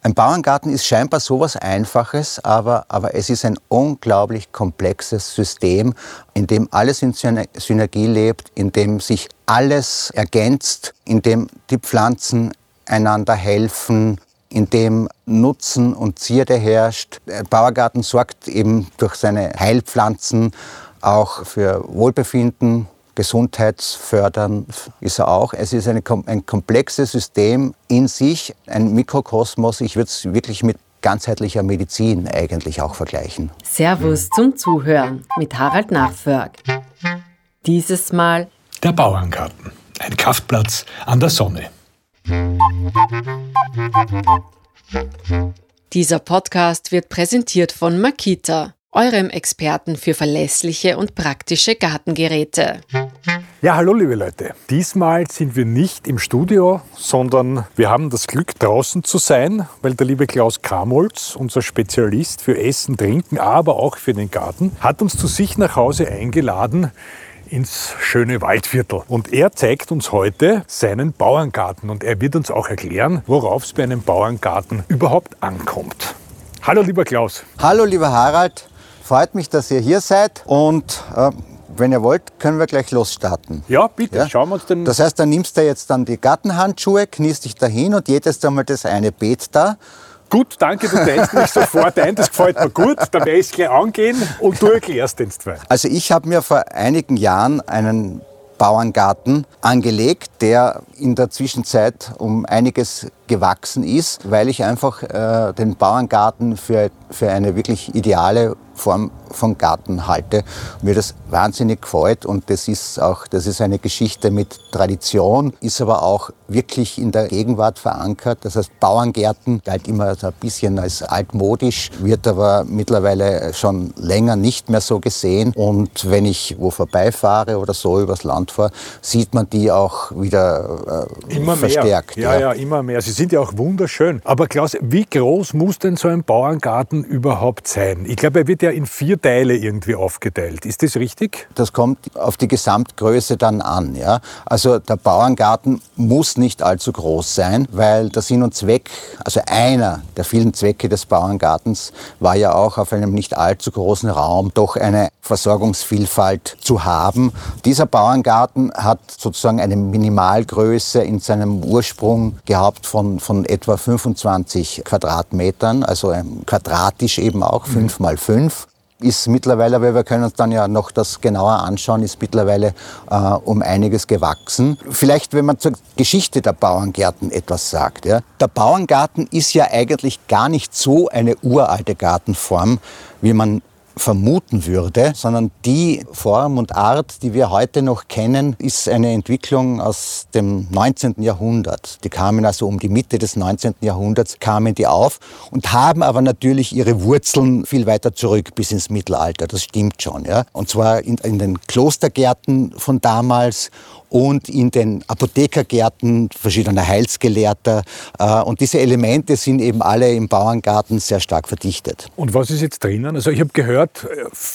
Ein Bauerngarten ist scheinbar sowas Einfaches, aber, aber es ist ein unglaublich komplexes System, in dem alles in Synergie lebt, in dem sich alles ergänzt, in dem die Pflanzen einander helfen, in dem Nutzen und Zierde herrscht. Der Bauergarten sorgt eben durch seine Heilpflanzen auch für Wohlbefinden, gesundheitsfördern ist er auch. Es ist eine, ein komplexes System in sich, ein Mikrokosmos. Ich würde es wirklich mit ganzheitlicher Medizin eigentlich auch vergleichen. Servus zum Zuhören mit Harald Nachförg. Dieses Mal der Bauerngarten, ein Kraftplatz an der Sonne. Dieser Podcast wird präsentiert von Makita eurem Experten für verlässliche und praktische Gartengeräte. Ja, hallo liebe Leute. Diesmal sind wir nicht im Studio, sondern wir haben das Glück draußen zu sein, weil der liebe Klaus Kramolz, unser Spezialist für Essen, Trinken, aber auch für den Garten, hat uns zu sich nach Hause eingeladen ins schöne Waldviertel. Und er zeigt uns heute seinen Bauerngarten und er wird uns auch erklären, worauf es bei einem Bauerngarten überhaupt ankommt. Hallo lieber Klaus. Hallo lieber Harald. Freut mich, dass ihr hier seid und äh, wenn ihr wollt, können wir gleich losstarten. Ja, bitte, ja? schauen wir uns den. Das heißt, dann nimmst du jetzt dann die Gartenhandschuhe, kniest dich dahin und jedes einmal das eine Beet da. Gut, danke, du teilst mich sofort ein, das gefällt mir gut. Dann werde ich es gleich angehen und du erklärst den zwei. Also ich habe mir vor einigen Jahren einen Bauerngarten angelegt, der in der Zwischenzeit um einiges gewachsen ist, weil ich einfach äh, den Bauerngarten für, für eine wirklich ideale Form von Garten halte. Mir das wahnsinnig gefällt und das ist auch, das ist eine Geschichte mit Tradition, ist aber auch wirklich in der Gegenwart verankert. Das heißt, Bauerngärten galt immer so ein bisschen als altmodisch, wird aber mittlerweile schon länger nicht mehr so gesehen. Und wenn ich wo vorbeifahre oder so übers Land fahre, sieht man die auch wieder äh, immer verstärkt. Mehr. Ja, ja, ja, immer mehr. Sie sind ja auch wunderschön. Aber Klaus, wie groß muss denn so ein Bauerngarten überhaupt sein? Ich glaube, er wird ja in vier Teile irgendwie aufgeteilt. Ist das richtig? Das kommt auf die Gesamtgröße dann an. Ja? Also der Bauerngarten muss nicht allzu groß sein, weil der Sinn und Zweck, also einer der vielen Zwecke des Bauerngartens war ja auch auf einem nicht allzu großen Raum doch eine Versorgungsvielfalt zu haben. Dieser Bauerngarten hat sozusagen eine Minimalgröße in seinem Ursprung gehabt von, von etwa 25 Quadratmetern, also quadratisch eben auch, 5 mal 5 ist mittlerweile, weil wir können uns dann ja noch das genauer anschauen, ist mittlerweile äh, um einiges gewachsen. Vielleicht, wenn man zur Geschichte der Bauerngärten etwas sagt. Ja. Der Bauerngarten ist ja eigentlich gar nicht so eine uralte Gartenform, wie man vermuten würde, sondern die Form und Art, die wir heute noch kennen, ist eine Entwicklung aus dem 19. Jahrhundert. Die kamen also um die Mitte des 19. Jahrhunderts, kamen die auf und haben aber natürlich ihre Wurzeln viel weiter zurück bis ins Mittelalter. Das stimmt schon. Ja? Und zwar in, in den Klostergärten von damals und in den Apothekergärten verschiedener Heilsgelehrter. Äh, und diese Elemente sind eben alle im Bauerngarten sehr stark verdichtet. Und was ist jetzt drinnen? Also ich habe gehört,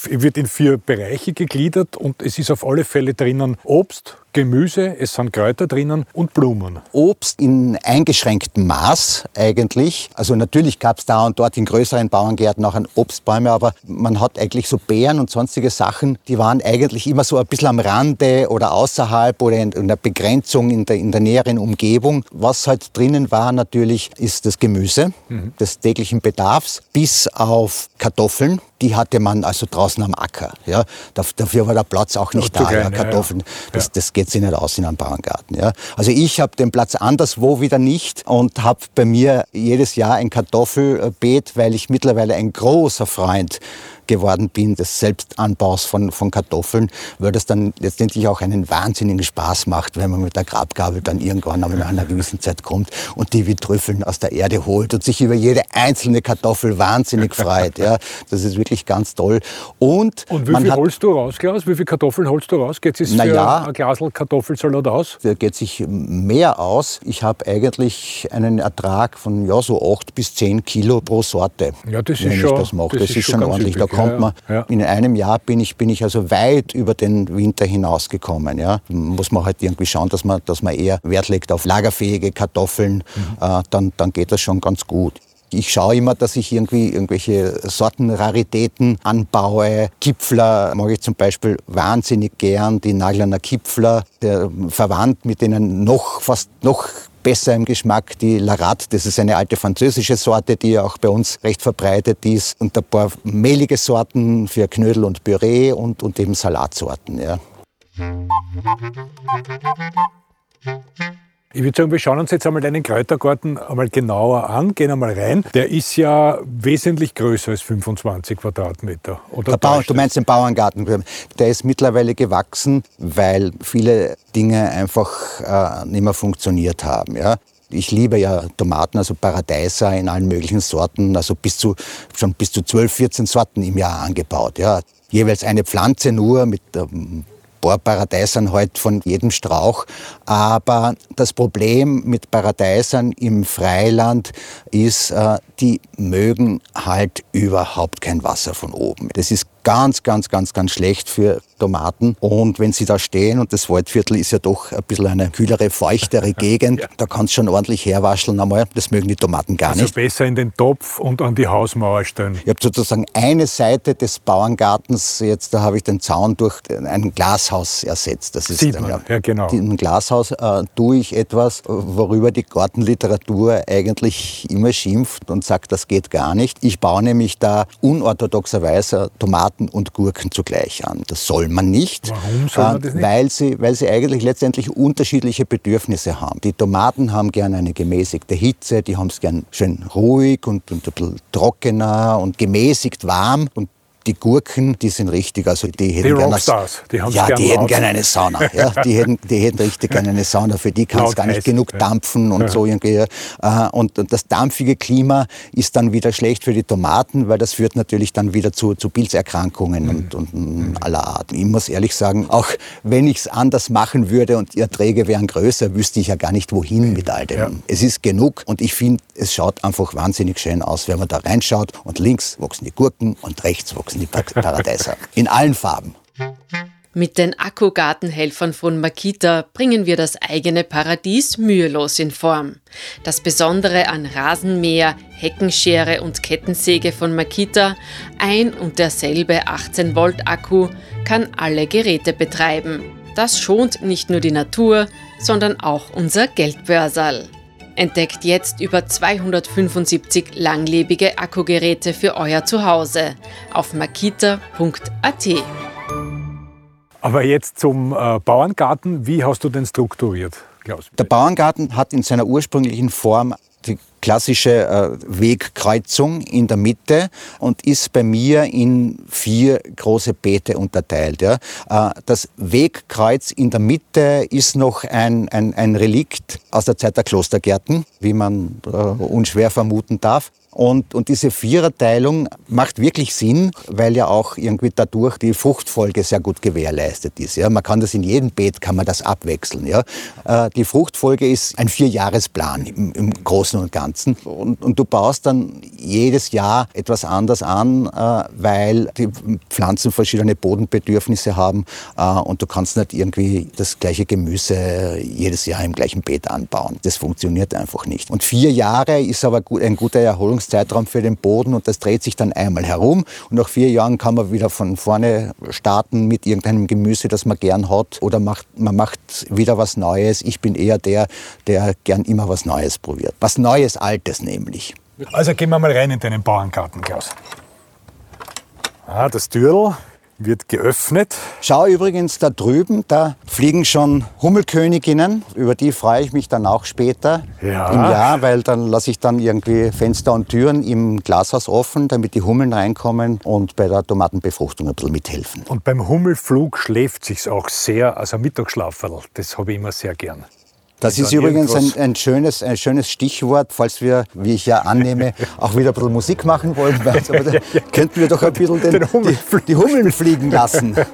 äh, wird in vier Bereiche gegliedert und es ist auf alle Fälle drinnen Obst, Gemüse, es sind Kräuter drinnen und Blumen. Obst in eingeschränktem Maß eigentlich. Also natürlich gab es da und dort in größeren Bauerngärten auch Obstbäume, aber man hat eigentlich so Beeren und sonstige Sachen, die waren eigentlich immer so ein bisschen am Rande oder außerhalb oder in, in der Begrenzung in der, in der näheren Umgebung. Was halt drinnen war natürlich, ist das Gemüse mhm. des täglichen Bedarfs, bis auf Kartoffeln. Die hatte man also draußen am Acker. Ja. Dafür war der Platz auch nicht da. Klein, ja, Kartoffeln, ja. Das, das geht geht sich nicht aus in einem Bauerngarten. Ja. Also ich habe den Platz anderswo wieder nicht und habe bei mir jedes Jahr ein Kartoffelbeet, weil ich mittlerweile ein großer Freund geworden bin, des Selbstanbaus von, von Kartoffeln, weil das dann letztendlich auch einen wahnsinnigen Spaß macht, wenn man mit der Grabgabel dann irgendwann in einer gewissen Zeit kommt und die wie Trüffeln aus der Erde holt und sich über jede einzelne Kartoffel wahnsinnig freut. Ja, das ist wirklich ganz toll. Und, und wie viel hat, holst du raus, Klaus? Wie viele Kartoffeln holst du raus? Geht es für ja, ein Glas Kartoffelsalat aus? Der geht sich mehr aus. Ich habe eigentlich einen Ertrag von ja, so 8 bis 10 Kilo pro Sorte. Ja, das ist schon, das, das, das ist schon ordentlich. Da kommt man, ja. in einem Jahr bin ich, bin ich also weit über den Winter hinausgekommen. Ja. Muss man halt irgendwie schauen, dass man, dass man eher Wert legt auf lagerfähige Kartoffeln, mhm. äh, dann, dann geht das schon ganz gut. Ich schaue immer, dass ich irgendwie irgendwelche Sortenraritäten anbaue. Kipfler mag ich zum Beispiel wahnsinnig gern, die Naglerner Kipfler, der verwandt mit denen noch fast noch besser im Geschmack die Larat. Das ist eine alte französische Sorte, die auch bei uns recht verbreitet ist. Und ein paar mehlige Sorten für Knödel und Püree und, und eben Salatsorten. Ja. Ich würde sagen, wir schauen uns jetzt einmal deinen Kräutergarten einmal genauer an, gehen einmal rein. Der ist ja wesentlich größer als 25 Quadratmeter. Oder Bauer, du meinst den Bauerngarten. Der ist mittlerweile gewachsen, weil viele Dinge einfach äh, nicht mehr funktioniert haben. Ja? Ich liebe ja Tomaten, also Paradeiser in allen möglichen Sorten, also bis zu, schon bis zu 12, 14 Sorten im Jahr angebaut. Ja. Jeweils eine Pflanze nur mit ähm, paar Paradeisern halt von jedem Strauch. Aber das Problem mit Paradeisern im Freiland ist, äh, die mögen halt überhaupt kein Wasser von oben. Das ist ganz, ganz, ganz, ganz schlecht für Tomaten. Und wenn sie da stehen, und das Waldviertel ist ja doch ein bisschen eine kühlere, feuchtere Gegend, ja. da kannst du schon ordentlich herwascheln einmal. Das mögen die Tomaten gar also nicht. Also besser in den Topf und an die Hausmauer stellen. Ich habe sozusagen eine Seite des Bauerngartens, jetzt da habe ich den Zaun durch ein Glashaus ersetzt. Das ist Sieht man. ja, genau. Im Glashaus äh, tue ich etwas, worüber die Gartenliteratur eigentlich immer schimpft und sagt, das geht gar nicht. Ich baue nämlich da unorthodoxerweise Tomaten Tomaten und Gurken zugleich an. Das soll man nicht, Warum soll man das nicht? Weil, sie, weil sie eigentlich letztendlich unterschiedliche Bedürfnisse haben. Die Tomaten haben gerne eine gemäßigte Hitze, die haben es gern schön ruhig und, und ein bisschen trockener und gemäßigt warm. Und die Gurken, die sind richtig, also die hätten die gerne die haben ja, die hätten gerne eine Sauna. Ja, die hätten, die hätten richtig gerne eine Sauna. Für die kann es gar nicht heiß, genug dampfen und ja. so irgendwie. Äh, und, und das dampfige Klima ist dann wieder schlecht für die Tomaten, weil das führt natürlich dann wieder zu, zu Pilzerkrankungen mhm. und, und mhm. aller Art. Ich muss ehrlich sagen, auch wenn ich es anders machen würde und die Erträge wären größer, wüsste ich ja gar nicht, wohin mit all dem. Ja. Es ist genug und ich finde, es schaut einfach wahnsinnig schön aus, wenn man da reinschaut und links wachsen die Gurken und rechts wachsen die Paradeiser. In allen Farben. Mit den Akkugartenhelfern von Makita bringen wir das eigene Paradies mühelos in Form. Das Besondere an Rasenmäher, Heckenschere und Kettensäge von Makita, ein und derselbe 18 Volt Akku, kann alle Geräte betreiben. Das schont nicht nur die Natur, sondern auch unser Geldbörsal. Entdeckt jetzt über 275 langlebige Akkugeräte für euer Zuhause auf makita.at. Aber jetzt zum äh, Bauerngarten. Wie hast du den strukturiert, Klaus? Der Bauerngarten hat in seiner ursprünglichen Form klassische äh, Wegkreuzung in der Mitte und ist bei mir in vier große Beete unterteilt. Ja. Äh, das Wegkreuz in der Mitte ist noch ein, ein, ein Relikt aus der Zeit der Klostergärten, wie man äh, unschwer vermuten darf. Und, und diese Viererteilung macht wirklich Sinn, weil ja auch irgendwie dadurch die Fruchtfolge sehr gut gewährleistet ist. Ja. Man kann das in jedem Beet kann man das abwechseln. Ja. Äh, die Fruchtfolge ist ein Vierjahresplan im, im Großen und Ganzen. Und, und, du baust dann jedes Jahr etwas anders an, äh, weil die Pflanzen verschiedene Bodenbedürfnisse haben äh, und du kannst nicht irgendwie das gleiche Gemüse jedes Jahr im gleichen Beet anbauen. Das funktioniert einfach nicht. Und vier Jahre ist aber ein guter Erholungs Planungszeitraum für den Boden und das dreht sich dann einmal herum. Und nach vier Jahren kann man wieder von vorne starten mit irgendeinem Gemüse, das man gern hat oder macht, man macht wieder was Neues. Ich bin eher der, der gern immer was Neues probiert. Was Neues, Altes nämlich. Also gehen wir mal rein in deinen Bauerngarten, Klaus. Ah, das Türl wird geöffnet. Schau übrigens da drüben, da fliegen schon Hummelköniginnen. Über die freue ich mich dann auch später ja. im Jahr, weil dann lasse ich dann irgendwie Fenster und Türen im Glashaus offen, damit die Hummeln reinkommen und bei der Tomatenbefruchtung ein bisschen mithelfen. Und beim Hummelflug schläft sich auch sehr, also Mittagsschlaferl, das habe ich immer sehr gern. Das ist übrigens ein, ein, schönes, ein schönes Stichwort, falls wir, wie ich ja annehme, auch wieder ein bisschen Musik machen wollen. Aber da könnten wir doch ein bisschen den, den Hummel die, die Hummeln fliegen lassen.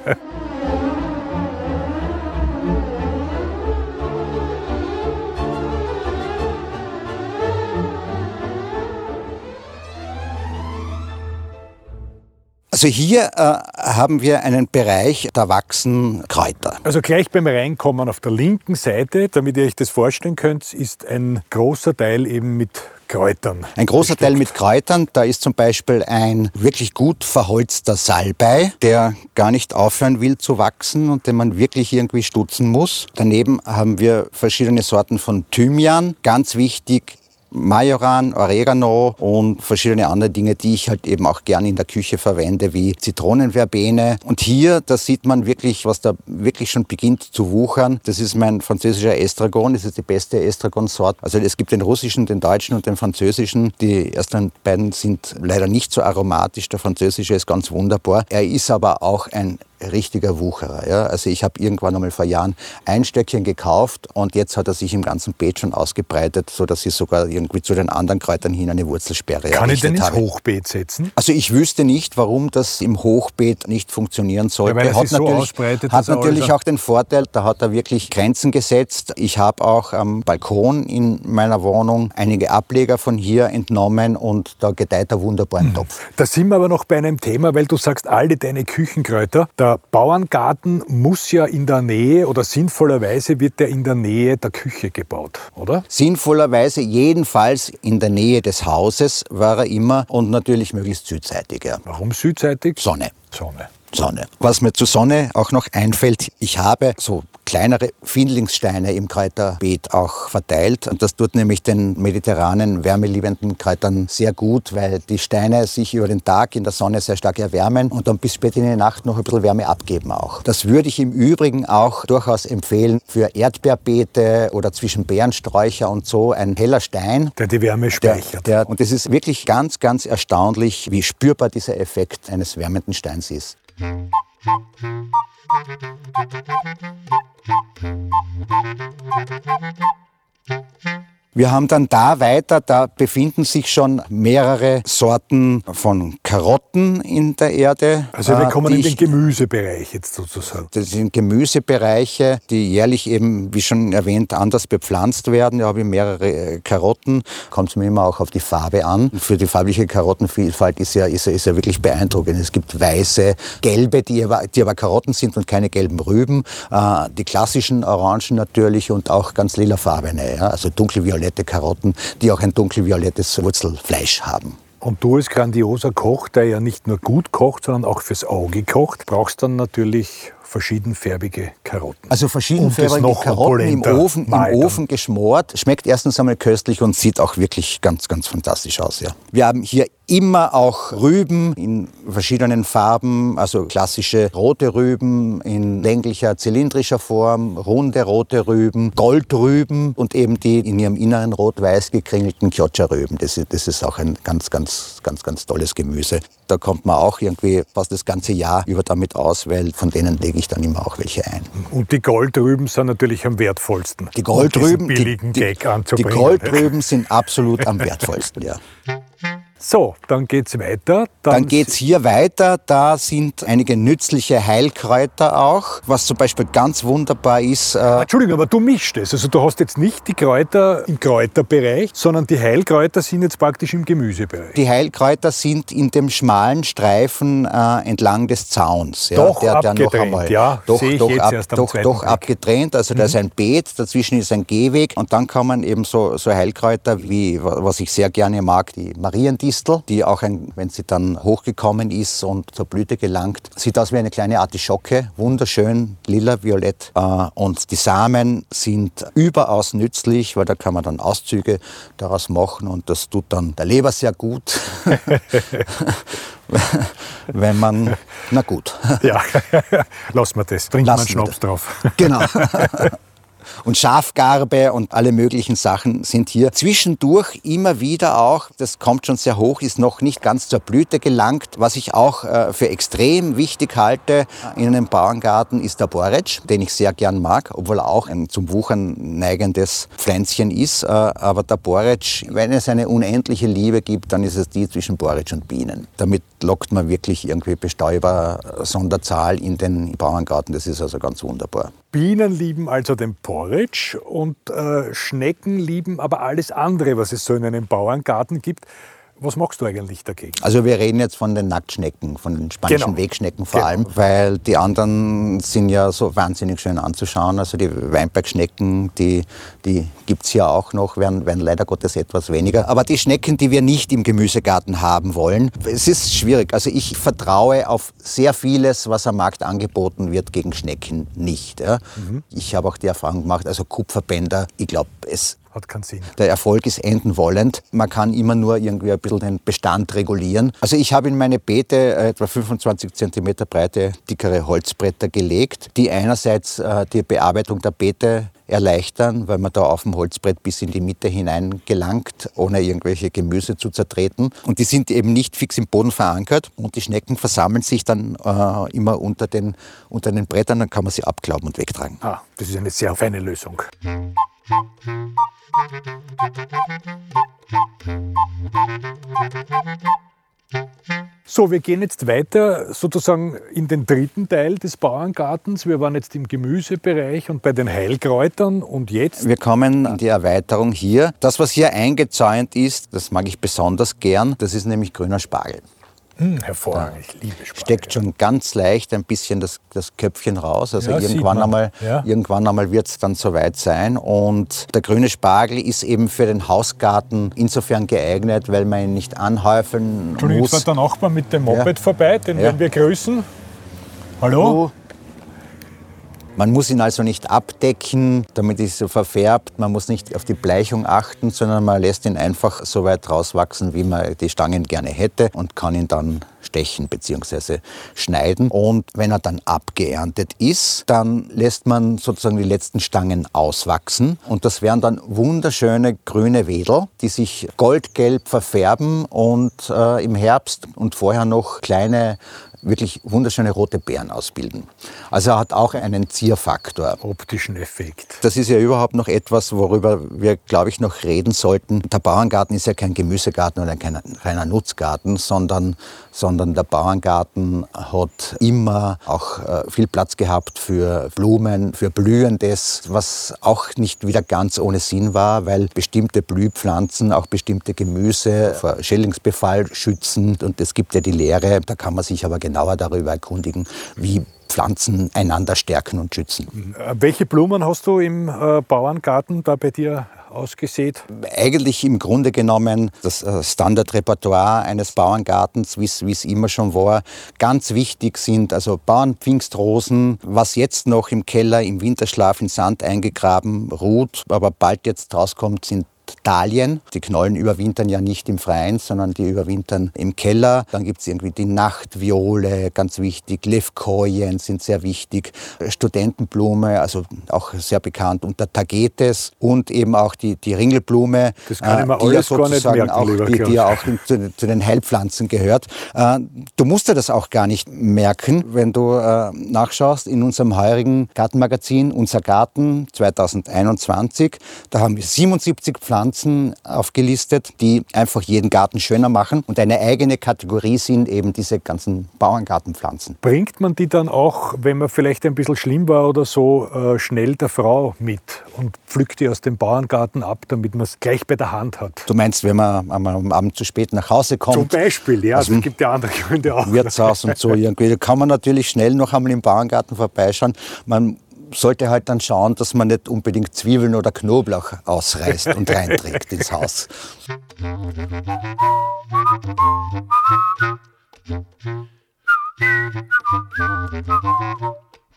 Also hier äh, haben wir einen Bereich, da wachsen Kräuter. Also gleich beim Reinkommen auf der linken Seite, damit ihr euch das vorstellen könnt, ist ein großer Teil eben mit Kräutern. Ein großer Teil mit Kräutern. Da ist zum Beispiel ein wirklich gut verholzter Salbei, der gar nicht aufhören will zu wachsen und den man wirklich irgendwie stutzen muss. Daneben haben wir verschiedene Sorten von Thymian. Ganz wichtig Majoran, Oregano und verschiedene andere Dinge, die ich halt eben auch gerne in der Küche verwende, wie Zitronenverbene. Und hier, da sieht man wirklich, was da wirklich schon beginnt zu wuchern. Das ist mein französischer Estragon. Das ist die beste Estragon-Sorte. Also es gibt den russischen, den deutschen und den französischen. Die ersten beiden sind leider nicht so aromatisch. Der französische ist ganz wunderbar. Er ist aber auch ein richtiger Wucherer. Ja. Also ich habe irgendwann einmal vor Jahren ein Stöckchen gekauft und jetzt hat er sich im ganzen Beet schon ausgebreitet, so dass ich sogar irgendwie zu den anderen Kräutern hin eine Wurzelsperre Kann ich den ins habe. Hochbeet setzen? Also ich wüsste nicht, warum das im Hochbeet nicht funktionieren sollte. Ja, weil er hat sich so natürlich, ausbreitet, hat natürlich auch den Vorteil, da hat er wirklich Grenzen gesetzt. Ich habe auch am Balkon in meiner Wohnung einige Ableger von hier entnommen und da gedeiht er wunderbar Mhm. im Topf. Da sind wir aber noch bei einem Thema, weil du sagst, alle deine Küchenkräuter. Der Bauerngarten muss ja in der Nähe oder sinnvollerweise wird der in der Nähe der Küche gebaut, oder? Sinnvollerweise jedenfalls in der Nähe des Hauses war er immer und natürlich möglichst südseitig. Ja. Warum südseitig? Sonne. Sonne. Sonne. Was mir zur Sonne auch noch einfällt, ich habe so kleinere Findlingssteine im Kräuterbeet auch verteilt. Und das tut nämlich den mediterranen, wärmeliebenden Kräutern sehr gut, weil die Steine sich über den Tag in der Sonne sehr stark erwärmen und dann bis spät in die Nacht noch ein bisschen Wärme abgeben auch. Das würde ich im Übrigen auch durchaus empfehlen für Erdbeerbeete oder zwischen Beerensträucher und so. Ein heller Stein, Der die Wärme der, speichert. der, und es ist wirklich ganz, ganz erstaunlich, wie spürbar dieser Effekt eines wärmenden Steins ist. Thank you. Wir haben dann da weiter, da befinden sich schon mehrere Sorten von Karotten in der Erde. Also wir äh, kommen in den ich- Gemüsebereich jetzt sozusagen. das sind Gemüsebereiche, die jährlich eben, wie schon erwähnt, anders bepflanzt werden. Da habe ich mehrere äh, Karotten. Kommt es mir immer auch auf die Farbe an. Für die farbliche Karottenvielfalt ist ja, ist ja, ist ja wirklich beeindruckend. Es gibt weiße, gelbe, die aber, die aber Karotten sind und keine gelben Rüben. Äh, die klassischen Orangen natürlich und auch ganz lilafarbene, ja? also dunkelviolette Karotten, die auch ein dunkelviolettes Wurzelfleisch haben. Und du als grandioser Koch, der ja nicht nur gut kocht, sondern auch fürs Auge kocht, brauchst dann natürlich verschiedenfärbige Karotten. Also noch Karotten im Ofen, im. Ofen geschmort. Schmeckt erstens einmal köstlich und sieht auch wirklich ganz, ganz fantastisch aus. Ja. Wir haben hier immer auch Rüben in verschiedenen Farben, also klassische rote Rüben in länglicher, zylindrischer Form, runde rote Rüben, Goldrüben und eben die in ihrem Inneren rot-weiß gekringelten Chioccia-Rüben. Das, ist- das ist auch ein ganz, ganz, ganz, ganz tolles Gemüse. Da kommt man auch irgendwie fast das ganze Jahr über damit aus, weil von denen lege ich dann immer auch welche ein. Und die Goldrüben sind natürlich am wertvollsten. Die Goldrüben, billigen die, Gag die, die anzubringen. Goldrüben sind absolut am wertvollsten, ja. So, dann geht's weiter. Dann geht's hier weiter. Da sind einige nützliche Heilkräuter auch. Was zum Beispiel ganz wunderbar ist, äh, Entschuldigung, aber du mischst es. Also du hast jetzt nicht die Kräuter im Kräuterbereich, sondern die Heilkräuter sind jetzt praktisch im Gemüsebereich. die Heilkräuter sind in dem schmalen Streifen äh, entlang des Zauns. Ja, Doch abgetrennt, ja. Doch, Sehe ich doch, jetzt ab, doch, doch abgetrennt. Also da ist Mhm. ein Beet, dazwischen ist ein Gehweg und dann kommen eben so, so Heilkräuter wie, was ich sehr gerne mag, die Mariendistel, die auch, ein, wenn sie dann hochgekommen ist und zur Blüte gelangt, sieht aus wie eine kleine Artischocke, wunderschön, lila, violett. Äh, und die Samen sind überaus nützlich, weil da kann man dann Auszüge daraus machen und das tut dann der Leber sehr gut. wenn man, na gut. Ja, lass mal das. Trink mal einen Lassen wir Schnaps drauf. Genau. Und Schafgarbe und alle möglichen Sachen sind hier. Zwischendurch immer wieder auch, das kommt schon sehr hoch, ist noch nicht ganz zur Blüte gelangt. Was ich auch äh, für extrem wichtig halte in einem Bauerngarten ist der Borretsch, den ich sehr gern mag, obwohl er auch ein zum Wuchern neigendes Pflänzchen ist. Äh, aber der Borretsch, wenn es eine unendliche Liebe gibt, dann ist es die zwischen Borretsch und Bienen. Damit lockt man wirklich irgendwie Bestäuber äh, Sonderzahl in den Bauerngarten. Das ist also ganz wunderbar. Bienen lieben also den Porridge und äh, Schnecken lieben aber alles andere, was es so in einem Bauerngarten gibt. Was machst du eigentlich dagegen? Also wir reden jetzt von den Nacktschnecken, von den spanischen genau. Wegschnecken vor genau. allem, weil die anderen sind ja so wahnsinnig schön anzuschauen. Also die Weinbergschnecken, die, die gibt es hier auch noch, werden, werden leider Gottes etwas weniger. Aber die Schnecken, die wir nicht im Gemüsegarten haben wollen, es ist schwierig. Also ich vertraue auf sehr vieles, was am Markt angeboten wird, gegen Schnecken nicht. Ja. Mhm. Ich habe auch die Erfahrung gemacht, also Kupferbänder, ich glaube, es hat keinen Sinn. Der Erfolg ist enden wollend. Man kann immer nur irgendwie ein bisschen den Bestand regulieren. Also ich habe in meine Beete äh, etwa 25 cm breite, dickere Holzbretter gelegt, die einerseits äh, die Bearbeitung der Beete erleichtern, weil man da auf dem Holzbrett bis in die Mitte hinein gelangt, ohne irgendwelche Gemüse zu zertreten. Und die sind eben nicht fix im Boden verankert und die Schnecken versammeln sich dann äh, immer unter den, unter den Brettern, dann kann man sie abklauben und wegtragen. Ah, das ist eine sehr feine Lösung. So, wir gehen jetzt weiter sozusagen in den dritten Teil des Bauerngartens. Wir waren jetzt im Gemüsebereich und bei den Heilkräutern und jetzt? Wir kommen an die Erweiterung hier. Das, was hier eingezäunt ist, das mag ich besonders gern, das ist nämlich grüner Spargel. Hm, hervorragend, ich liebe Spargel. Steckt schon ganz leicht ein bisschen das, das Köpfchen raus. Also ja, irgendwann, einmal, ja. irgendwann einmal wird es dann soweit sein. Und der grüne Spargel ist eben für den Hausgarten insofern geeignet, weil man ihn nicht anhäufeln Entschuldigung, muss. Entschuldigung, jetzt war der Nachbar mit dem Moped ja. vorbei, den werden wir grüßen. Hallo? Hallo? Man muss ihn also nicht abdecken, damit es so verfärbt. Man muss nicht auf die Bleichung achten, sondern man lässt ihn einfach so weit rauswachsen, wie man die Stangen gerne hätte und kann ihn dann stechen bzw. schneiden. Und wenn er dann abgeerntet ist, dann lässt man sozusagen die letzten Stangen auswachsen. Und das wären dann wunderschöne grüne Wedel, die sich goldgelb verfärben und äh, im Herbst und vorher noch kleine wirklich wunderschöne rote Beeren ausbilden. Also er hat auch einen Zierfaktor. Optischen Effekt. Das ist ja überhaupt noch etwas, worüber wir, glaube ich, noch reden sollten. Der Bauerngarten ist ja kein Gemüsegarten oder kein reiner Nutzgarten, sondern, sondern der Bauerngarten hat immer auch äh, viel Platz gehabt für Blumen, für Blühendes, was auch nicht wieder ganz ohne Sinn war, weil bestimmte Blühpflanzen, auch bestimmte Gemüse vor Schädlingsbefall schützen. Und es gibt ja die Lehre, da kann man sich aber genauer darüber erkundigen, wie Pflanzen einander stärken und schützen. Äh, welche Blumen hast du im äh, Bauerngarten da bei dir ausgesät? Eigentlich im Grunde genommen das äh, Standardrepertoire eines Bauerngartens, wie es immer schon war. Ganz wichtig sind also Bauernpfingstrosen, was jetzt noch im Keller im Winterschlaf in Sand eingegraben ruht, aber bald jetzt rauskommt, sind Dahlien. Die Knollen überwintern ja nicht im Freien, sondern die überwintern im Keller. Dann gibt es irgendwie die Nachtviole, ganz wichtig. Levkojen sind sehr wichtig. Studentenblume, also auch sehr bekannt unter Tagetes. Und eben auch die, die Ringelblume, das kann äh, die ja sozusagen merken, auch, die, die ja auch zu, zu, den Heilpflanzen gehört. Äh, du musst dir das auch gar nicht merken, wenn du äh, nachschaust in unserem heurigen Gartenmagazin, Unser Garten 2021. Da haben wir 77 Pflanzen Pflanzen aufgelistet, die einfach jeden Garten schöner machen. Und eine eigene Kategorie sind eben diese ganzen Bauerngartenpflanzen. Bringt man die dann auch, wenn man vielleicht ein bisschen schlimm war oder so, äh, schnell der Frau mit und pflückt die aus dem Bauerngarten ab, damit man es gleich bei der Hand hat? Du meinst, wenn man am Abend zu spät nach Hause kommt? Zum Beispiel, ja. Also es gibt ja andere Gründe auch. Wirtshaus und so irgendwie. Da kann man natürlich schnell noch einmal im Bauerngarten vorbeischauen. Man sollte halt dann schauen, dass man nicht unbedingt Zwiebeln oder Knoblauch ausreißt und reinträgt ins Haus.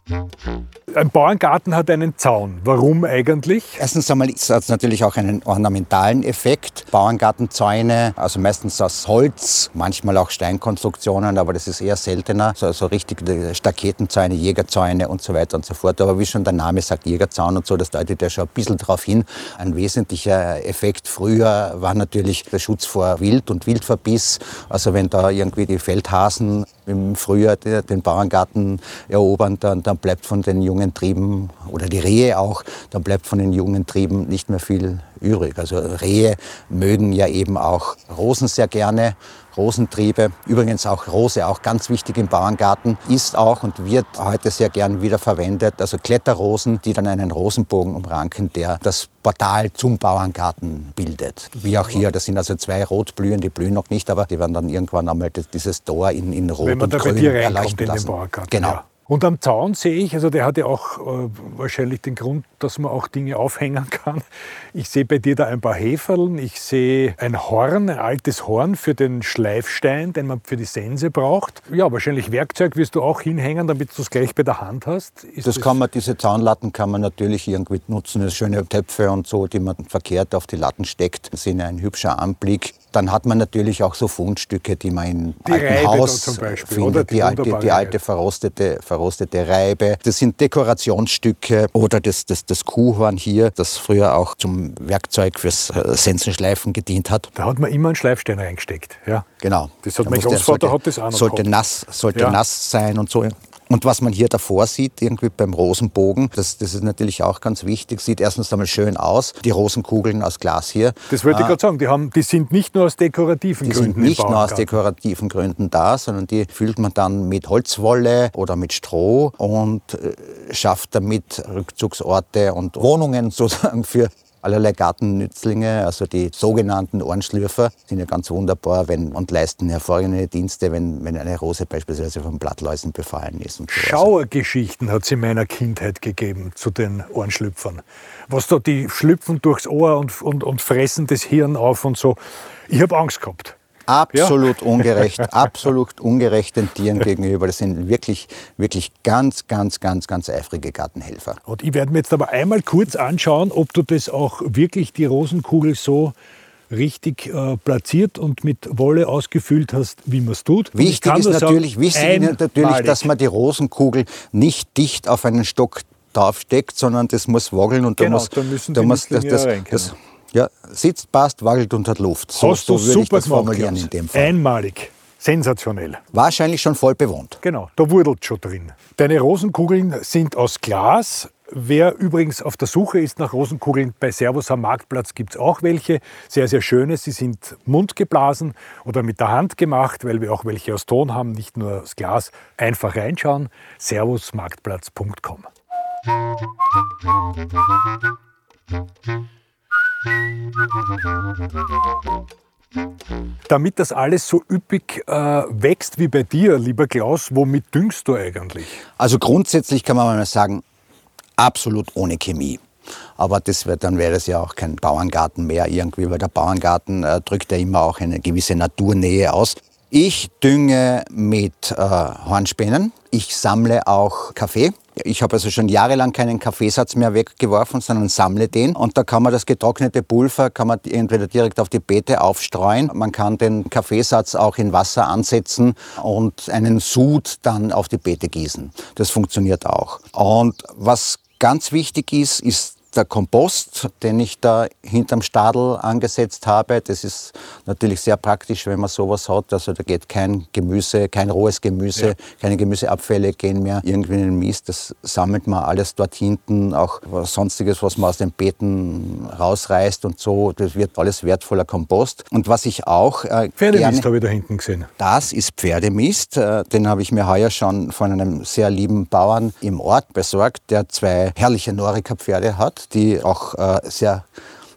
Ein Bauerngarten hat einen Zaun. Warum eigentlich? Erstens einmal hat es natürlich auch einen ornamentalen Effekt. Bauerngartenzäune, also meistens aus Holz, manchmal auch Steinkonstruktionen, aber das ist eher seltener. So, so richtig Staketenzäune, Jägerzäune und so weiter und so fort. Aber wie schon der Name sagt, Jägerzaun und so, das deutet ja schon ein bisschen darauf hin. Ein wesentlicher Effekt früher war natürlich der Schutz vor Wild und Wildverbiss. Also wenn da irgendwie die Feldhasen im Frühjahr den Bauerngarten erobern, dann, dann bleibt von den jungen jungen Trieben oder die Rehe auch, dann bleibt von den jungen Trieben nicht mehr viel übrig. Also Rehe mögen ja eben auch Rosen sehr gerne Rosentriebe. Übrigens auch Rose, auch ganz wichtig im Bauerngarten, ist auch und wird heute sehr gern wieder verwendet. Also Kletterrosen, die dann einen Rosenbogen umranken, der das Portal zum Bauerngarten bildet. Wie auch hier, das sind also zwei Rotblühen, die blühen noch nicht, aber die werden dann irgendwann einmal dieses Tor in, in Rot Wenn man und da bei Grün dir reinkommt erleuchten in den lassen. Bauerngarten. Genau. Ja. Und am Zaun sehe ich, also der hat ja auch äh, wahrscheinlich den Grund, dass man auch Dinge aufhängen kann. Ich sehe bei dir da ein paar Heferln, ich sehe ein Horn, ein altes Horn für den Schleifstein, den man für die Sense braucht. Ja, wahrscheinlich Werkzeug wirst du auch hinhängen, damit du es gleich bei der Hand hast. Ist Das kann man, diese Zaunlatten kann man natürlich irgendwie nutzen. Das schöne Töpfe und so, die man verkehrt auf die Latten steckt, sind ein hübscher Anblick. Dann hat man natürlich auch so Fundstücke, die man im Die alten Reibe Haus Beispiel, findet. Die Die, alte, die alte verrostete, verrostete Reibe. Das sind Dekorationsstücke oder das, das, das Kuhhorn hier, das früher auch zum Werkzeug fürs äh, Sensenschleifen gedient hat. Da hat man immer einen Schleifstein reingesteckt. Ja. Genau. Das hat Da mein muss der- Großvater sollte, hat das auch noch Sollte gehabt. nass, sollte Ja. nass sein und so. Und was man hier davor sieht, irgendwie beim Rosenbogen, das, das ist natürlich auch ganz wichtig, sieht erstens einmal schön aus. Die Rosenkugeln aus Glas hier. Das wollte ich gerade sagen, die, haben, die sind nicht nur aus dekorativen Ah. Die Gründen sind nicht nur aus dekorativen Gründen da, sondern die füllt man dann mit Holzwolle oder mit Stroh und äh, schafft damit Rückzugsorte und Wohnungen sozusagen für allerlei Gartennützlinge, also die sogenannten Ohrenschlürfer, sind ja ganz wunderbar wenn, und leisten hervorragende Dienste, wenn, wenn eine Rose beispielsweise von Blattläusen befallen ist. So. Schauergeschichten hat es in meiner Kindheit gegeben zu den Ohrenschlüpfern. Was da, die schlüpfen durchs Ohr und, und, und fressen das Hirn auf und so. Ich habe Angst gehabt. Absolut ungerecht, absolut ungerecht den Tieren gegenüber. Das sind wirklich, wirklich ganz, ganz, ganz, ganz eifrige Gartenhelfer. Und ich werde mir jetzt aber einmal kurz anschauen, ob du das auch wirklich die Rosenkugel so richtig äh, platziert und mit Wolle ausgefüllt hast, wie man es tut. Wichtig ist sagen, natürlich, wichtig ist natürlich, dass man die Rosenkugel nicht dicht auf einen Stock draufsteckt, sondern das muss woggeln und Genau, da muss, da müssen da die muss das, das, können. Ja, sitzt, passt, wackelt und hat Luft. So, Hast du würde ich super das gemacht, formulieren in dem Fall. Einmalig. Sensationell. Wahrscheinlich schon voll bewohnt. Genau, da wurdelt schon drin. Deine Rosenkugeln sind aus Glas. Wer übrigens auf der Suche ist nach Rosenkugeln, bei Servus am Marktplatz gibt es auch welche. Sehr, sehr schöne. Sie sind mundgeblasen oder mit der Hand gemacht, weil wir auch welche aus Ton haben, nicht nur aus Glas. Einfach reinschauen. servusmarktplatz.com. Damit das alles so üppig äh, wächst wie bei dir, lieber Klaus, womit düngst du eigentlich? Also grundsätzlich kann man mal sagen, absolut ohne Chemie. Aber das wird, dann wäre es ja auch kein Bauerngarten mehr irgendwie, weil der Bauerngarten äh, drückt ja immer auch eine gewisse Naturnähe aus. Ich dünge mit äh, Hornspänen. Ich sammle auch Kaffee. Ich habe also schon jahrelang keinen Kaffeesatz mehr weggeworfen, sondern sammle den. Und da kann man das getrocknete Pulver kann man entweder direkt auf die Beete aufstreuen. Man kann den Kaffeesatz auch in Wasser ansetzen und einen Sud dann auf die Beete gießen. Das funktioniert auch. Und was ganz wichtig ist, ist der Kompost, den ich da hinterm Stadel angesetzt habe. Das ist natürlich sehr praktisch, wenn man sowas hat. Also da geht kein Gemüse, kein rohes Gemüse, keine Gemüseabfälle gehen mehr irgendwie in den Mist. Das sammelt man alles dort hinten, auch was sonstiges, was man aus den Beeten rausreißt und so. Das wird alles wertvoller Kompost. Und was ich auch äh, Pferdemist habe ich da hinten gesehen. das ist Pferdemist. Äh, Den habe ich mir heuer schon von einem sehr lieben Bauern im Ort besorgt, der zwei herrliche Norika-Pferde hat, die auch äh, sehr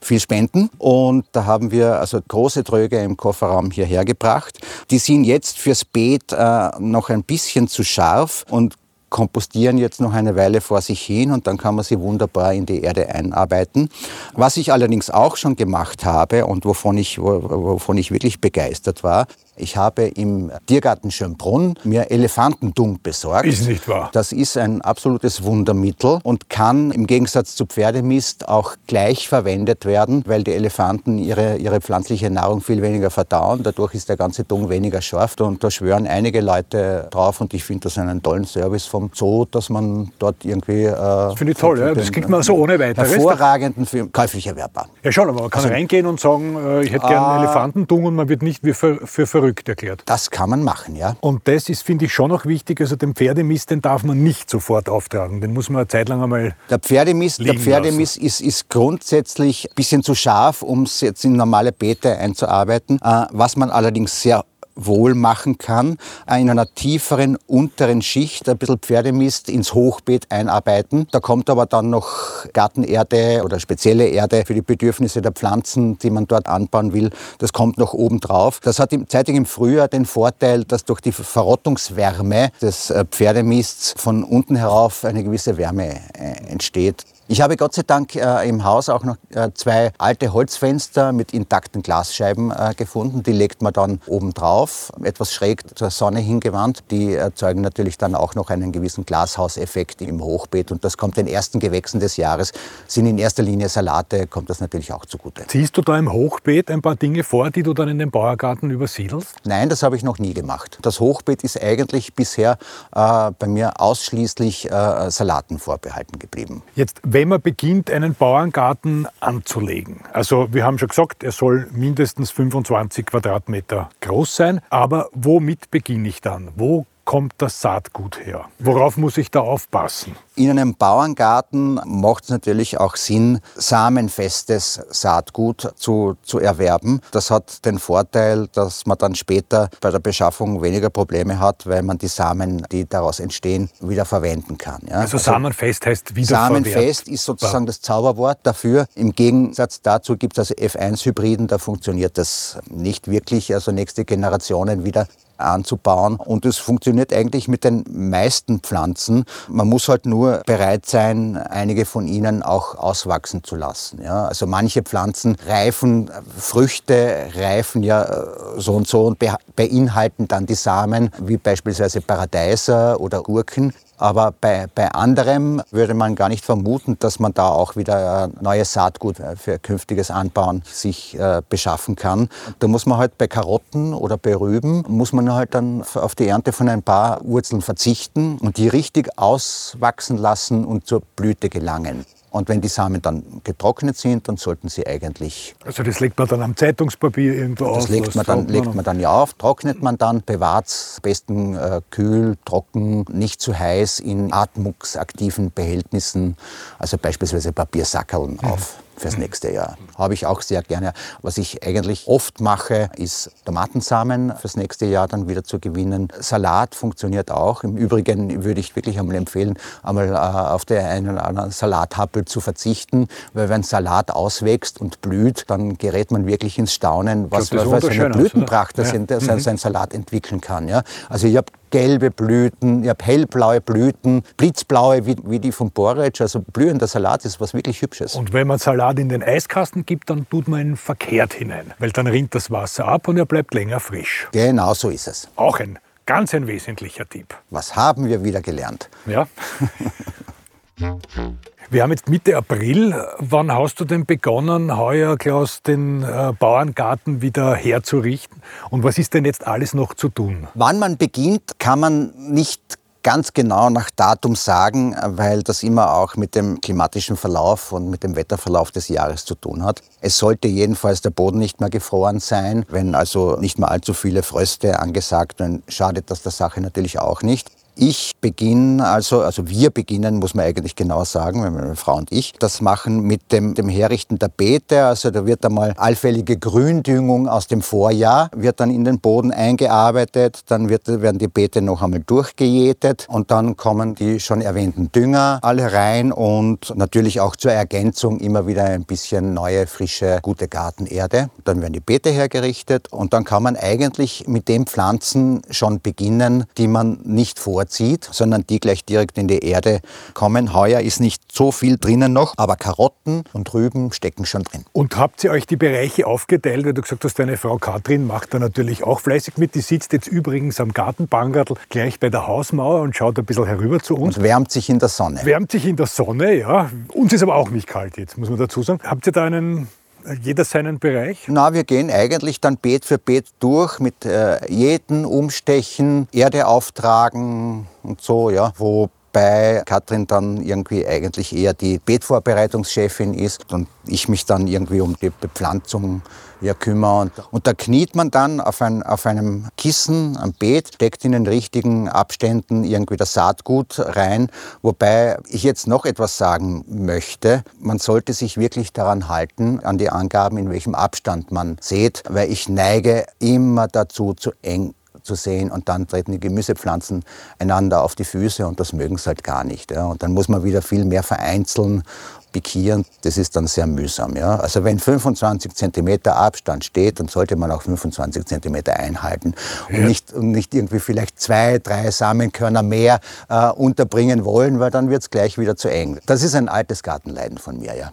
viel spenden. Und da haben wir also große Tröge im Kofferraum hierher gebracht. Die sind jetzt fürs Beet äh, noch ein bisschen zu scharf und kompostieren jetzt noch eine Weile vor sich hin und dann kann man sie wunderbar in die Erde einarbeiten. Was ich allerdings auch schon gemacht habe und wovon ich, wo- wovon ich wirklich begeistert war, ich habe im Tiergarten Schönbrunn mir Elefantendung besorgt. Ist nicht wahr. Das ist ein absolutes Wundermittel und kann im Gegensatz zu Pferdemist auch gleich verwendet werden, weil die Elefanten ihre, ihre pflanzliche Nahrung viel weniger verdauen. Dadurch ist der ganze Dung weniger scharf und da schwören einige Leute drauf und ich finde das einen tollen Service vom Zoo, dass man dort irgendwie. Äh, das finde ich toll, ja. das kriegt man so ohne weiteres. Hervorragenden für käuflich erwerbbar. Ja, schon, aber man kann also, reingehen und sagen, äh, ich hätte gerne einen ah. Elefantentung und man wird nicht für, für verrückt erklärt. Das kann man machen, ja. Und das ist, finde ich, schon noch wichtig. Also den Pferdemist, den darf man nicht sofort auftragen. Den muss man eine Zeit lang einmal. Der Pferdemist, der Pferdemist ist, ist grundsätzlich ein bisschen zu scharf, um es jetzt in normale Beete einzuarbeiten. Äh, was man allerdings sehr wohl machen kann, in einer tieferen unteren Schicht ein bisschen Pferdemist ins Hochbeet einarbeiten. Da kommt aber dann noch Gartenerde oder spezielle Erde für die Bedürfnisse der Pflanzen, die man dort anbauen will. Das kommt noch oben drauf. Das hat im, zeitig im Frühjahr den Vorteil, dass durch die Verrottungswärme des äh, Pferdemists von unten herauf eine gewisse Wärme äh, entsteht. Ich habe Gott sei Dank äh, im Haus auch noch äh, zwei alte Holzfenster mit intakten Glasscheiben äh, gefunden. Die legt man dann oben drauf, etwas schräg zur Sonne hingewandt. Die erzeugen natürlich dann auch noch einen gewissen Glashauseffekt im Hochbeet und das kommt den ersten Gewächsen des Jahres. Sind in erster Linie Salate, kommt das natürlich auch zugute. Ziehst du da im Hochbeet ein paar Dinge vor, die du dann in den Bauergarten übersiedelst? Nein, das habe ich noch nie gemacht. Das Hochbeet ist eigentlich bisher äh, bei mir ausschließlich äh, Salaten vorbehalten geblieben. Jetzt wenn man beginnt, einen Bauerngarten anzulegen. Also wir haben schon gesagt, er soll mindestens 25 Quadratmeter groß sein. Aber womit beginne ich dann? Wo kommt das Saatgut her? Worauf muss ich da aufpassen? In einem Bauerngarten macht es natürlich auch Sinn, samenfestes Saatgut zu, zu erwerben. Das hat den Vorteil, dass man dann später bei der Beschaffung weniger Probleme hat, weil man die Samen, die daraus entstehen, wieder verwenden kann. Ja? Also, also samenfest heißt wieder Samenfest ist sozusagen das Zauberwort dafür. Im Gegensatz dazu gibt es also F1-Hybriden, da funktioniert das nicht wirklich. Also nächste Generationen wieder anzubauen. Und es funktioniert eigentlich mit den meisten Pflanzen. Man muss halt nur bereit sein, einige von ihnen auch auswachsen zu lassen. Ja, also manche Pflanzen reifen, Früchte reifen ja äh, so und so und beinhalten dann die Samen, wie beispielsweise Paradeiser oder Gurken. Aber bei, bei anderem würde man gar nicht vermuten, dass man da auch wieder äh, neues Saatgut äh, für künftiges Anbauen sich äh, beschaffen kann. Da muss man halt bei Karotten oder bei Rüben, muss man halt dann auf die Ernte von ein paar Wurzeln verzichten und die richtig auswachsen lassen und zur Blüte gelangen. Und wenn die Samen dann getrocknet sind, dann sollten sie eigentlich. Also das legt man dann am Zeitungspapier irgendwo das auf? Das legt, man dann, legt man dann ja auf, trocknet man dann, bewahrt es besten äh, kühl, trocken, nicht zu heiß in atmungsaktiven Behältnissen, also beispielsweise Papiersackeln mhm. auf fürs nächste Jahr. Habe ich auch sehr gerne. Was ich eigentlich oft mache, ist Tomatensamen fürs nächste Jahr dann wieder zu gewinnen. Salat funktioniert auch. Im Übrigen würde ich wirklich einmal empfehlen, einmal äh, auf den einen oder anderen Salathappel zu verzichten, weil wenn Salat auswächst und blüht, dann gerät man wirklich ins Staunen, was, was, was eine Blütenpracht aus, ja. sein, sein Salat entwickeln kann. Ja? Also ich habe gelbe Blüten, ich habe hellblaue Blüten, blitzblaue wie, wie die von Boric. Also blühender Salat ist was wirklich Hübsches. Und wenn man Salat in den Eiskasten gibt, dann tut man ihn verkehrt hinein, weil dann rinnt das Wasser ab und er bleibt länger frisch. Genau so ist es. Auch ein ganz ein wesentlicher Tipp. Was haben wir wieder gelernt? Ja. Wir haben jetzt Mitte April. Wann hast du denn begonnen, heuer, Klaus, den äh, Bauerngarten wieder herzurichten? Und was ist denn jetzt alles noch zu tun? Wann man beginnt, kann man nicht ganz genau nach Datum sagen, weil das immer auch mit dem klimatischen Verlauf und mit dem Wetterverlauf des Jahres zu tun hat. Es sollte jedenfalls der Boden nicht mehr gefroren sein. Wenn also nicht mehr allzu viele Fröste angesagt werden, schadet das der Sache natürlich auch nicht. Ich beginne also, also wir beginnen, muss man eigentlich genau sagen, meine Frau und ich, das machen mit dem, dem Herrichten der Beete. Also da wird einmal allfällige Gründüngung aus dem Vorjahr, wird dann in den Boden eingearbeitet, dann wird, werden die Beete noch einmal durchgejätet und dann kommen die schon erwähnten Dünger alle rein und natürlich auch zur Ergänzung immer wieder ein bisschen neue, frische, gute Gartenerde. Dann werden die Beete hergerichtet und dann kann man eigentlich mit den Pflanzen schon beginnen, die man nicht vor überzieht, sondern die gleich direkt in die Erde kommen. Heuer ist nicht so viel drinnen noch, aber Karotten und Rüben stecken schon drin. Und habt ihr euch die Bereiche aufgeteilt? Weil du gesagt hast, deine Frau Katrin macht da natürlich auch fleißig mit. Die sitzt jetzt übrigens am Gartenbangerl gleich bei der Hausmauer und schaut ein bisschen herüber zu uns. Und wärmt sich in der Sonne. Wärmt sich in der Sonne, ja. Uns ist aber auch nicht kalt jetzt, muss man dazu sagen. Habt ihr da einen jeder seinen Bereich? Na, wir gehen eigentlich dann Beet für Beet durch mit äh, jedem Umstechen, Erde auftragen und so, ja, wo wobei Katrin dann irgendwie eigentlich eher die Beetvorbereitungschefin ist und ich mich dann irgendwie um die Bepflanzung ja, kümmere. Und, und da kniet man dann auf, ein, auf einem Kissen am Beet, steckt in den richtigen Abständen irgendwie das Saatgut rein. Wobei ich jetzt noch etwas sagen möchte. Man sollte sich wirklich daran halten, an die Angaben, in welchem Abstand man sät, weil ich neige immer dazu, zu eng zu sehen und dann treten die Gemüsepflanzen einander auf die Füße und das mögen sie halt gar nicht. Ja. Und dann muss man wieder viel mehr vereinzeln, pikieren, das ist dann sehr mühsam. Ja. Also wenn 25 cm Abstand steht, dann sollte man auch 25 cm einhalten und, ja. nicht, und nicht irgendwie vielleicht zwei, drei Samenkörner mehr äh, unterbringen wollen, weil dann wird es gleich wieder zu eng. Das ist ein altes Gartenleiden von mir, ja.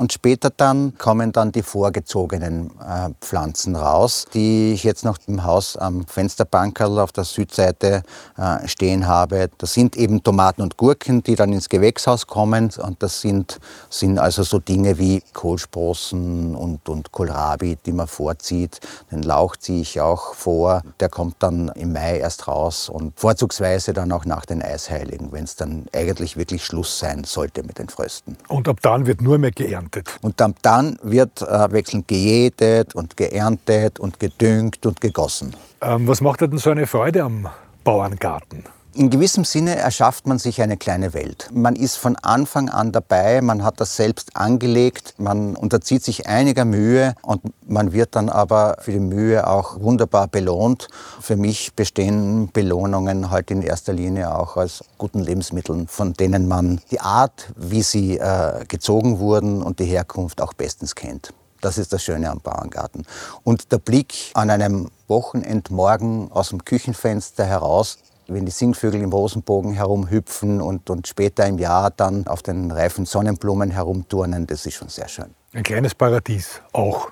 Und später dann kommen dann die vorgezogenen äh, Pflanzen raus, die ich jetzt noch im Haus am Fensterbankerl auf der Südseite äh, stehen habe. Das sind eben Tomaten und Gurken, die dann ins Gewächshaus kommen. Und das sind, sind also so Dinge wie Kohlsprossen und, und Kohlrabi, die man vorzieht. Den Lauch ziehe ich auch vor. Der kommt dann im Mai erst raus und vorzugsweise dann auch nach den Eisheiligen, wenn es dann eigentlich wirklich Schluss sein sollte mit den Frösten. Und ab dann wird nur mehr geerntet geerntet. Und dann, dann wird äh, wechselnd gejätet und geerntet und gedüngt und gegossen. Ähm, was macht denn so eine Freude am Bauerngarten? In gewissem Sinne erschafft man sich eine kleine Welt. Man ist von Anfang an dabei, man hat das selbst angelegt, man unterzieht sich einiger Mühe und man wird dann aber für die Mühe auch wunderbar belohnt. Für mich bestehen Belohnungen halt in erster Linie auch aus guten Lebensmitteln, von denen man die Art, wie sie äh, gezogen wurden und die Herkunft auch bestens kennt. Das ist das Schöne am Bauerngarten. Und der Blick an einem Wochenendmorgen aus dem Küchenfenster heraus wenn die Singvögel im Rosenbogen herumhüpfen und, und später im Jahr dann auf den reifen Sonnenblumen herumturnen, das ist schon sehr schön. Ein kleines Paradies auch.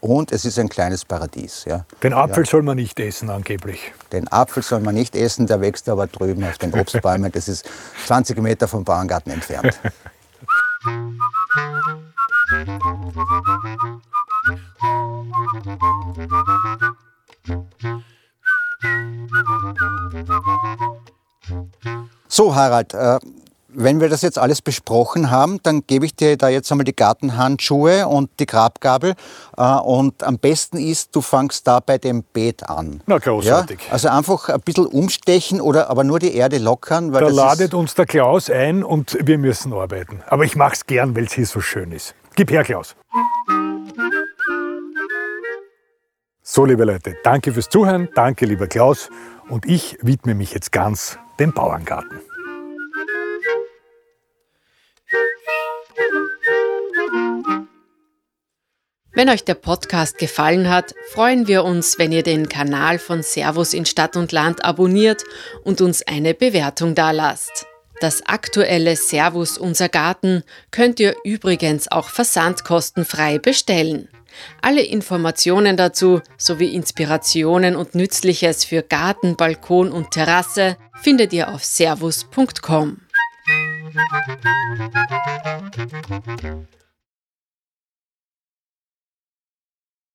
Und es ist ein kleines Paradies. Ja. Den Apfel ja. soll man nicht essen, angeblich. Den Apfel soll man nicht essen, der wächst aber drüben auf den Obstbäumen. Das ist 20 Meter vom Bauerngarten entfernt. So, Harald, äh, wenn wir das jetzt alles besprochen haben, dann gebe ich dir da jetzt einmal die Gartenhandschuhe und die Grabgabel. Äh, und am besten ist, du fangst da bei dem Beet an. Na, großartig. Ja? Also einfach ein bisschen umstechen oder aber nur die Erde lockern. da ladet uns der Klaus ein und wir müssen arbeiten. Aber ich mache es gern, weil es hier so schön ist. Gib her, Klaus. So, liebe Leute, danke fürs Zuhören, danke, lieber Klaus. Und ich widme mich jetzt ganz dem Bauerngarten. Wenn euch der Podcast gefallen hat, freuen wir uns, wenn ihr den Kanal von Servus in Stadt und Land abonniert und uns eine Bewertung dalasst. Das aktuelle Servus Unser Garten könnt ihr übrigens auch versandkostenfrei bestellen. Alle Informationen dazu sowie Inspirationen und Nützliches für Garten, Balkon und Terrasse findet ihr auf servus.com.